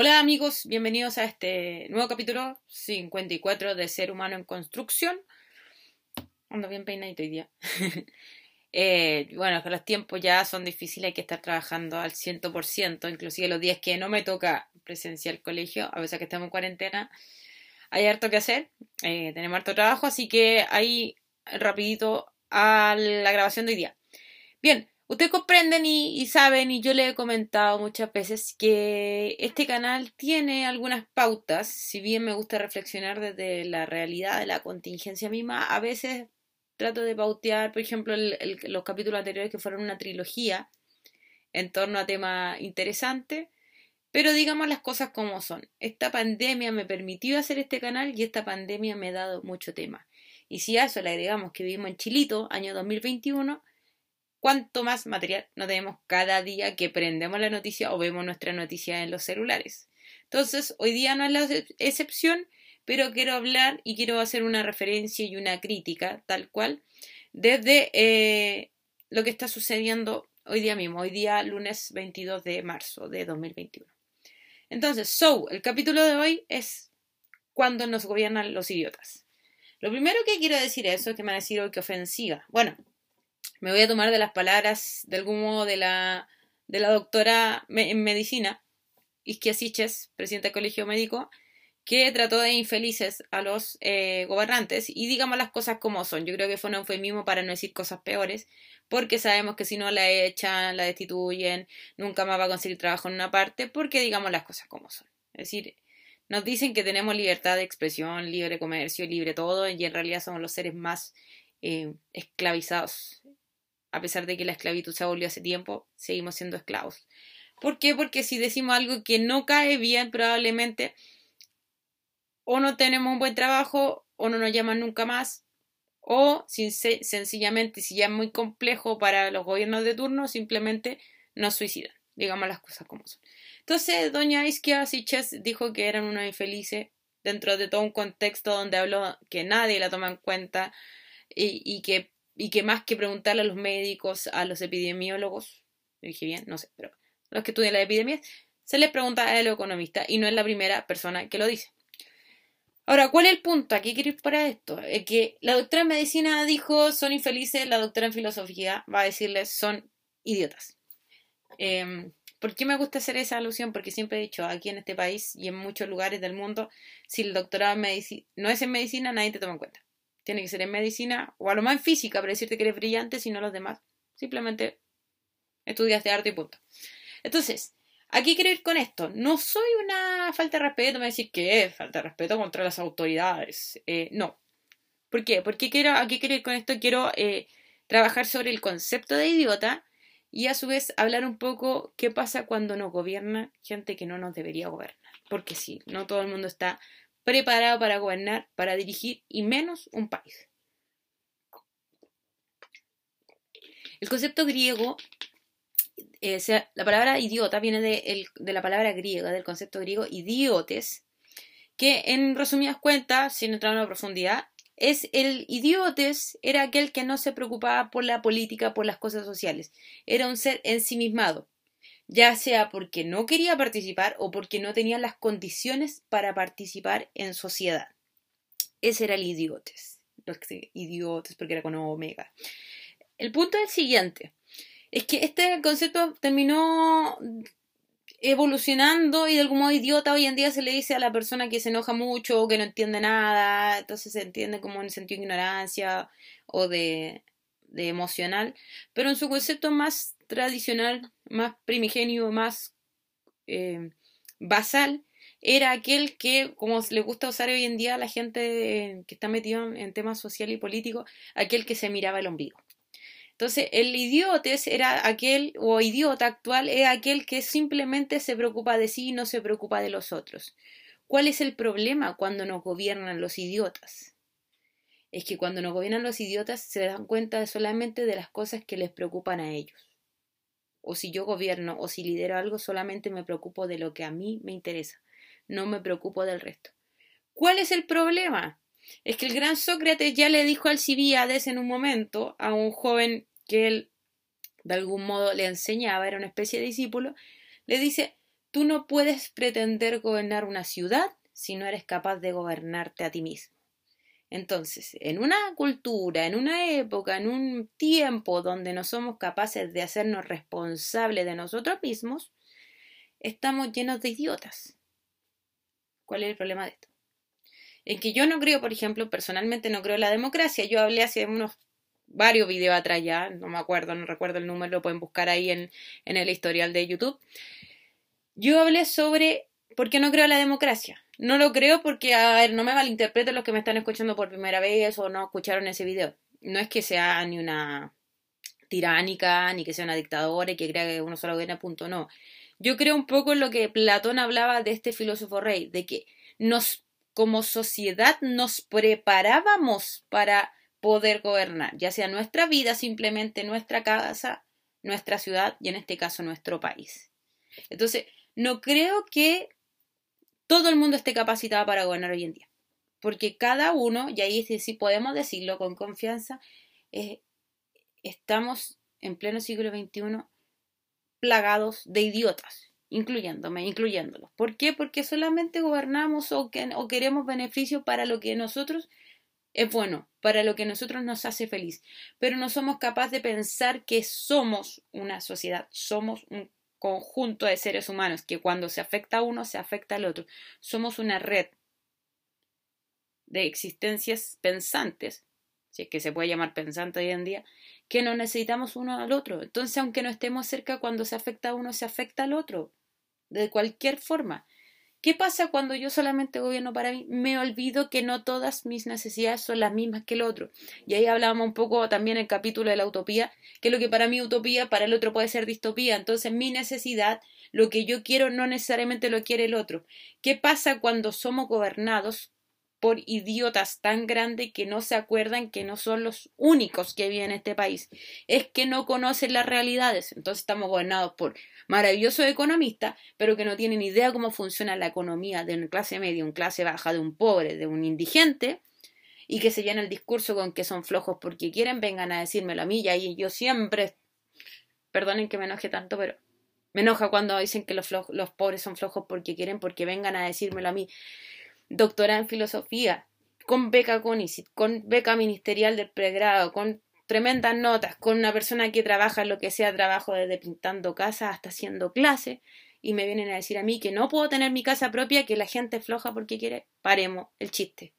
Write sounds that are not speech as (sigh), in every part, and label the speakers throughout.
Speaker 1: Hola amigos, bienvenidos a este nuevo capítulo 54 de Ser Humano en Construcción. Ando bien peinadito hoy día. (laughs) eh, bueno, que los tiempos ya son difíciles, hay que estar trabajando al 100%, inclusive los días que no me toca presenciar colegio, a veces que estamos en cuarentena, hay harto que hacer, eh, tenemos harto trabajo, así que ahí rapidito a la grabación de hoy día. Bien, Ustedes comprenden y, saben, y yo le he comentado muchas veces, que este canal tiene algunas pautas, si bien me gusta reflexionar desde la realidad de la contingencia misma, a veces trato de pautear, por ejemplo, los capítulos anteriores que fueron una trilogía en torno a temas interesantes, pero digamos las cosas como son. Esta pandemia me permitió hacer este canal y esta pandemia me ha dado mucho tema. Y si a eso le agregamos que vivimos en Chilito, año 2021, cuánto más material no tenemos cada día que prendemos la noticia o vemos nuestra noticia en los celulares. Entonces, hoy día no es la excepción, pero quiero hablar y quiero hacer una referencia y una crítica, tal cual, desde eh, lo que está sucediendo hoy día mismo, hoy día lunes 22 de marzo de 2021. Entonces, so, el capítulo de hoy es cuando nos gobiernan los idiotas. Lo primero que quiero decir eso es que me van a decir hoy que ofensiva. Bueno, me voy a tomar de las palabras, de algún modo, de la, de la doctora en medicina, Isquia Siches, presidenta del Colegio Médico, que trató de infelices a los eh, gobernantes y digamos las cosas como son. Yo creo que fue un eufemismo para no decir cosas peores, porque sabemos que si no la echan, la destituyen, nunca más va a conseguir trabajo en una parte, porque digamos las cosas como son. Es decir, nos dicen que tenemos libertad de expresión, libre comercio, libre todo, y en realidad somos los seres más eh, esclavizados a pesar de que la esclavitud se abolió hace tiempo, seguimos siendo esclavos. ¿Por qué? Porque si decimos algo que no cae bien, probablemente o no tenemos un buen trabajo, o no nos llaman nunca más, o sencillamente, si ya es muy complejo para los gobiernos de turno, simplemente nos suicidan. Digamos las cosas como son. Entonces, doña Isquia Siches dijo que eran unos infelices dentro de todo un contexto donde habló que nadie la toma en cuenta y, y que y que más que preguntarle a los médicos, a los epidemiólogos, dije bien, no sé, pero los que estudian la epidemia, se les pregunta a los economistas y no es la primera persona que lo dice. Ahora, ¿cuál es el punto? Aquí quiero ir para esto. Es que la doctora en medicina dijo son infelices, la doctora en filosofía va a decirles son idiotas. Em, ¿Por qué me gusta hacer esa alusión? Porque siempre he dicho, aquí en este país y en muchos lugares del mundo, si el doctorado en medicina no es en medicina, nadie te toma en cuenta. Tiene que ser en medicina o a lo más en física para decirte que eres brillante, sino los demás. Simplemente estudias de arte y punto. Entonces, aquí quiero ir con esto. No soy una falta de respeto, me decir que es falta de respeto contra las autoridades. Eh, no. ¿Por qué? Porque quiero, aquí quiero ir con esto, quiero eh, trabajar sobre el concepto de idiota y a su vez hablar un poco qué pasa cuando nos gobierna gente que no nos debería gobernar. Porque sí, no todo el mundo está preparado para gobernar, para dirigir y menos un país. El concepto griego, eh, la palabra idiota viene de, la palabra griega, del concepto griego idiotes, que en resumidas cuentas, sin entrar en la profundidad, es el idiotes, era aquel que no se preocupaba por la política, por las cosas sociales, era un ser ensimismado, ya sea porque no quería participar o porque no tenía las condiciones para participar en sociedad. Ese era el idiotes. Los idiotes, porque era con omega. El punto es el siguiente. Es que este concepto terminó evolucionando y de algún modo idiota hoy en día se le dice a la persona que se enoja mucho o que no entiende nada, entonces se entiende como en sentido de ignorancia o de, de emocional, pero en su concepto más tradicional, más primigenio, más eh, basal, era aquel que, como le gusta usar hoy en día a la gente que está metido en temas social y político, aquel que se miraba el ombligo. Entonces, el idiotes era aquel, o idiota actual, es aquel que simplemente se preocupa de sí y no se preocupa de los otros. ¿Cuál es el problema cuando nos gobiernan los idiotas? Es que cuando nos gobiernan los idiotas se dan cuenta solamente de las cosas que les preocupan a ellos o si yo gobierno o si lidero algo, solamente me preocupo de lo que a mí me interesa, no me preocupo del resto. ¿Cuál es el problema? Es que el gran Sócrates ya le dijo al Cibíades en un momento a un joven que él de algún modo le enseñaba, era una especie de discípulo, le dice, Tú no puedes pretender gobernar una ciudad si no eres capaz de gobernarte a ti mismo. Entonces, en una cultura, en una época, en un tiempo donde no somos capaces de hacernos responsables de nosotros mismos, estamos llenos de idiotas. ¿Cuál es el problema de esto? En que yo no creo, por ejemplo, personalmente no creo en la democracia. Yo hablé hace unos varios videos atrás ya, no me acuerdo, no recuerdo el número, lo pueden buscar ahí en, en el historial de YouTube. Yo hablé sobre por qué no creo en la democracia. No lo creo porque, a ver, no me malinterpreten los que me están escuchando por primera vez o no escucharon ese video. No es que sea ni una tiránica, ni que sea una dictadora y que crea que uno solo gobierna, punto, no. Yo creo un poco en lo que Platón hablaba de este filósofo rey, de que nos, como sociedad, nos preparábamos para poder gobernar, ya sea nuestra vida, simplemente nuestra casa, nuestra ciudad y en este caso nuestro país. Entonces, no creo que todo el mundo esté capacitado para gobernar hoy en día. Porque cada uno, y ahí sí, podemos decirlo con confianza, eh, estamos en pleno siglo XXI plagados de idiotas, incluyéndome, incluyéndolos. ¿Por qué? Porque solamente gobernamos o, o queremos beneficio para lo que nosotros es bueno, para lo que nosotros nos hace feliz. Pero no somos capaces de pensar que somos una sociedad, somos un conjunto de seres humanos que cuando se afecta a uno se afecta al otro. Somos una red de existencias pensantes, si es que se puede llamar pensante hoy en día, que no necesitamos uno al otro. Entonces, aunque no estemos cerca, cuando se afecta a uno, se afecta al otro, de cualquier forma. ¿Qué pasa cuando yo solamente gobierno para mí? Me olvido que no todas mis necesidades son las mismas que el otro. Y ahí hablábamos un poco también en el capítulo de la utopía, que lo que para mí utopía, para el otro puede ser distopía. Entonces mi necesidad, lo que yo quiero, no necesariamente lo quiere el otro. ¿Qué pasa cuando somos gobernados por idiotas tan grandes que no se acuerdan que no son los únicos que viven en este país? Es que no conocen las realidades. Entonces estamos gobernados por maravillosos economistas, pero que no tienen idea cómo funciona la economía de una clase media, una clase baja, de un pobre, de un indigente, y que se llena el discurso con que son flojos porque quieren, vengan a decírmelo a mí, y yo siempre, perdonen que me enoje tanto, pero me enoja cuando dicen que los, los pobres son flojos porque quieren, porque vengan a decírmelo a mí. Doctora en filosofía, con beca CONICIT, con beca ministerial del pregrado, con tremendas notas con una persona que trabaja en lo que sea trabajo desde pintando casas hasta haciendo clases y me vienen a decir a mí que no puedo tener mi casa propia, que la gente floja porque quiere, paremos el chiste.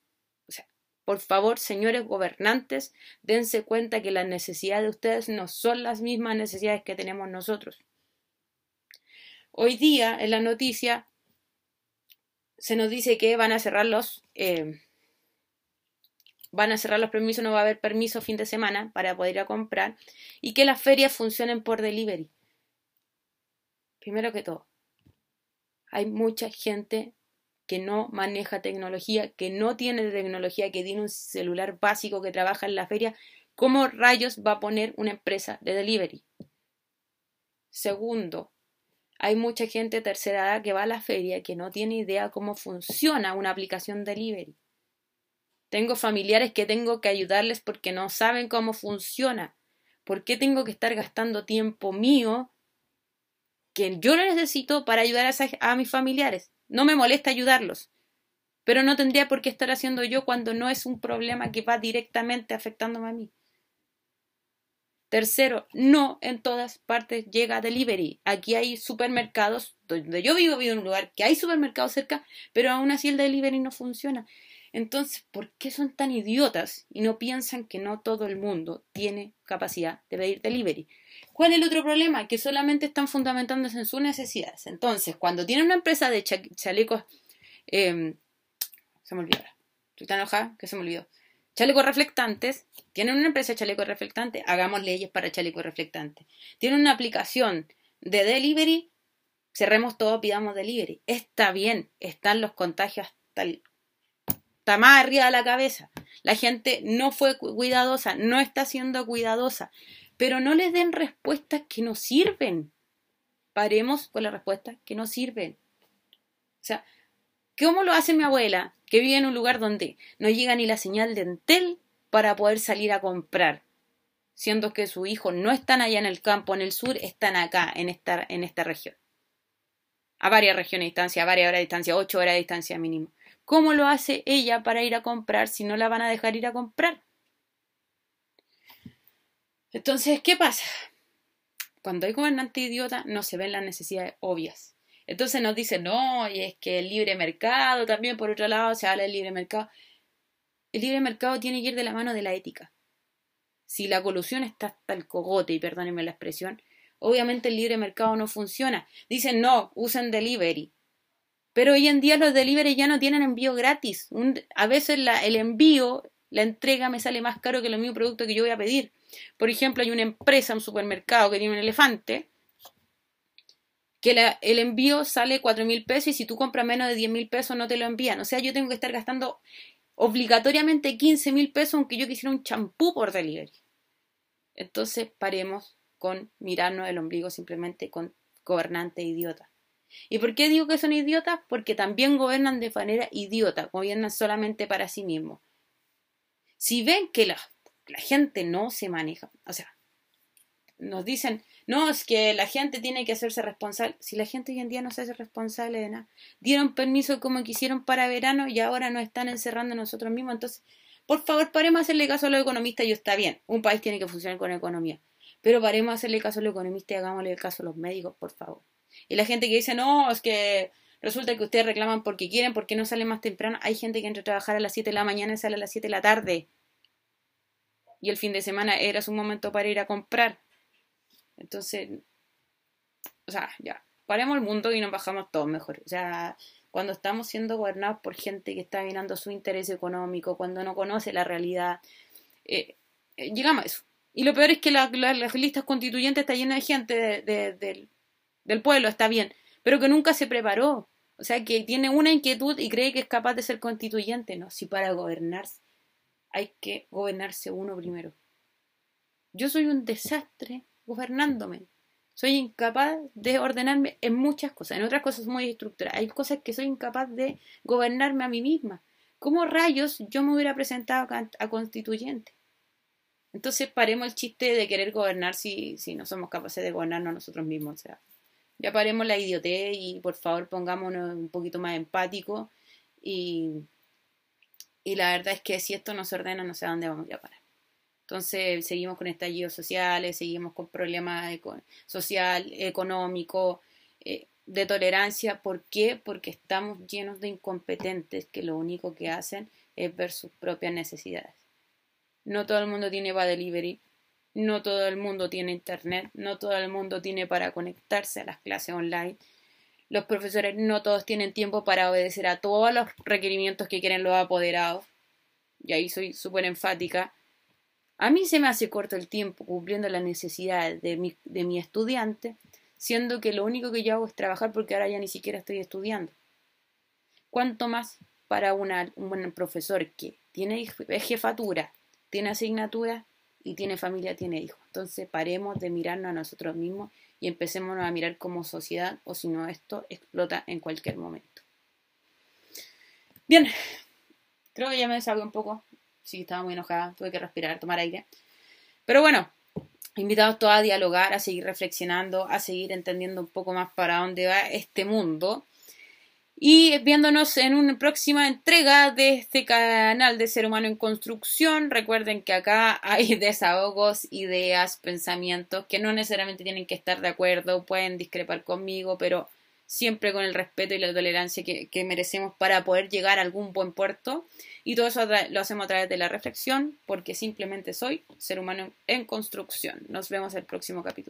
Speaker 1: O sea, por favor, señores gobernantes, dense cuenta que las necesidades de ustedes no son las mismas necesidades que tenemos nosotros. Hoy día, en la noticia, se nos dice que van a cerrar los eh, van a cerrar los permisos, no va a haber permiso fin de semana para poder ir a comprar y que las ferias funcionen por delivery. Primero que todo, hay mucha gente que no maneja tecnología, que no tiene tecnología, que tiene un celular básico que trabaja en la feria. ¿Cómo rayos va a poner una empresa de delivery? Segundo, hay mucha gente tercera edad que va a la feria que no tiene idea cómo funciona una aplicación delivery. Tengo familiares que tengo que ayudarles porque no saben cómo funciona. ¿Por qué tengo que estar gastando tiempo mío que yo lo necesito para ayudar a, mis familiares? No me molesta ayudarlos, pero no tendría por qué estar haciendo yo cuando no es un problema que va directamente afectándome a mí. Tercero, no en todas partes llega delivery. Aquí hay supermercados, donde yo vivo, vivo en un lugar que hay supermercados cerca, pero aún así el delivery no funciona. Entonces, ¿por qué son tan idiotas y no piensan que no todo el mundo tiene capacidad de pedir delivery? ¿Cuál es el otro problema? Que solamente están fundamentándose en sus necesidades. Entonces, cuando tienen una empresa de chalecos, em, se me olvidó estoy tan enojada que se me olvidó. Chalecos reflectantes, tienen una empresa de chalecos reflectantes, hagamos leyes para chalecos reflectantes. Tienen una aplicación de delivery, cerremos todo, pidamos delivery. Está bien, están los contagios tal está más arriba de la cabeza. La gente no fue cuidadosa, no está siendo cuidadosa, pero no les den respuestas que no sirven. Paremos con las respuestas que no sirven. O sea, ¿cómo lo hace mi abuela, que vive en un lugar donde no llega ni la señal de Entel para poder salir a comprar? Siendo que sus hijos no están allá en el campo, en el sur, están acá, en esta, en esta región. a varias regiones de distancia, a varias horas de distancia, ocho horas de distancia mínimo. ¿Cómo lo hace ella para ir a comprar si no la van a dejar ir a comprar? Entonces, ¿qué pasa? Cuando hay gobernante idiota no se ven las necesidades obvias. Entonces nos dicen, no, y es que el libre mercado también, por otro lado, se habla del libre mercado. El libre mercado tiene que ir de la mano de la ética. Si la colusión está hasta el cogote, y perdónenme la expresión, obviamente el libre mercado no funciona. Dicen, no, usen delivery. Pero hoy en día los delivery ya no tienen envío gratis. a veces el envío, la entrega me sale más caro que lo mismo producto que yo voy a pedir. Por ejemplo, hay una empresa, un supermercado que tiene un elefante, que el envío sale cuatro mil pesos y si tú compras menos de diez mil pesos no te lo envían. O sea, yo tengo que estar gastando obligatoriamente 15 mil pesos aunque yo quisiera un champú por delivery. Entonces paremos con mirarnos el ombligo simplemente con gobernantes idiotas. ¿Y por qué digo que son idiotas? Porque también gobiernan de manera idiota, gobiernan solamente para sí mismos. Si ven que la, la gente no se maneja, o sea, nos dicen, no, es que la gente tiene que hacerse responsable. Si la gente hoy en día no se hace responsable de nada, dieron permiso como quisieron para verano y ahora nos están encerrando nosotros mismos. Entonces, por favor, paremos a hacerle caso a los economistas y está bien. Un país tiene que funcionar con economía. Pero paremos a hacerle caso a los economistas y hagámosle caso a los médicos, por favor. Y la gente que dice, no, es que resulta que ustedes reclaman porque quieren, porque no salen más temprano. Hay gente que entra a trabajar a las 7 de la mañana y sale a las 7 de la tarde. Y el fin de semana era su momento para ir a comprar. Entonces, o sea, ya, paremos el mundo y nos bajamos todos mejor. O sea, cuando estamos siendo gobernados por gente que está mirando su interés económico, cuando no conoce la realidad, eh, eh, llegamos a eso. Y lo peor es que las listas constituyentes está llena de gente del, del pueblo, está bien, pero que nunca se preparó. O sea, que tiene una inquietud y cree que es capaz de ser constituyente. No, si para gobernarse hay que gobernarse uno primero. Yo soy un desastre gobernándome. Soy incapaz de ordenarme en muchas cosas, en otras cosas muy estructuradas. Hay cosas que soy incapaz de gobernarme a mí misma. ¿Cómo rayos yo me hubiera presentado a constituyente? Entonces paremos el chiste de querer gobernar si, si no somos capaces de gobernarnos nosotros mismos. O sea, ya paremos la idiotez y por favor pongámonos un poquito más empáticos y, y la verdad es que si esto no se ordena no sé a dónde vamos a parar. Entonces seguimos con estallidos sociales, seguimos con problemas social, económico, eh, de tolerancia. ¿Por qué? Porque estamos llenos de incompetentes que lo único que hacen es ver sus propias necesidades. No todo el mundo tiene para delivery, no todo el mundo tiene internet, no todo el mundo tiene para conectarse a las clases online. Los profesores no todos tienen tiempo para obedecer a todos los requerimientos que quieren los apoderados. Y ahí soy súper enfática a mí se me hace corto el tiempo cumpliendo las necesidades de mi, de mi estudiante, siendo que lo único que yo hago es trabajar porque ahora ya ni siquiera estoy estudiando. ¿Cuánto más para un buen profesor que tiene jefatura, tiene asignatura y tiene familia, tiene hijos? Entonces paremos de mirarnos a nosotros mismos y empecemos a mirar como sociedad o si no esto explota en cualquier momento. Bien, creo que ya me desahogué un poco sí, estaba muy enojada, tuve que respirar, tomar aire. Pero bueno, invitados todos a dialogar, a seguir reflexionando, a seguir entendiendo un poco más para dónde va este mundo. Y viéndonos en una próxima entrega de este canal de Ser Humano en Construcción. Recuerden que acá hay (laughs) desahogos, ideas, pensamientos que no necesariamente tienen que estar de acuerdo, pueden discrepar conmigo, pero siempre con el respeto y la tolerancia que, merecemos para poder llegar a algún buen puerto. Y todo eso lo hacemos a través de la reflexión, porque simplemente soy ser humano en construcción. Nos vemos el próximo capítulo.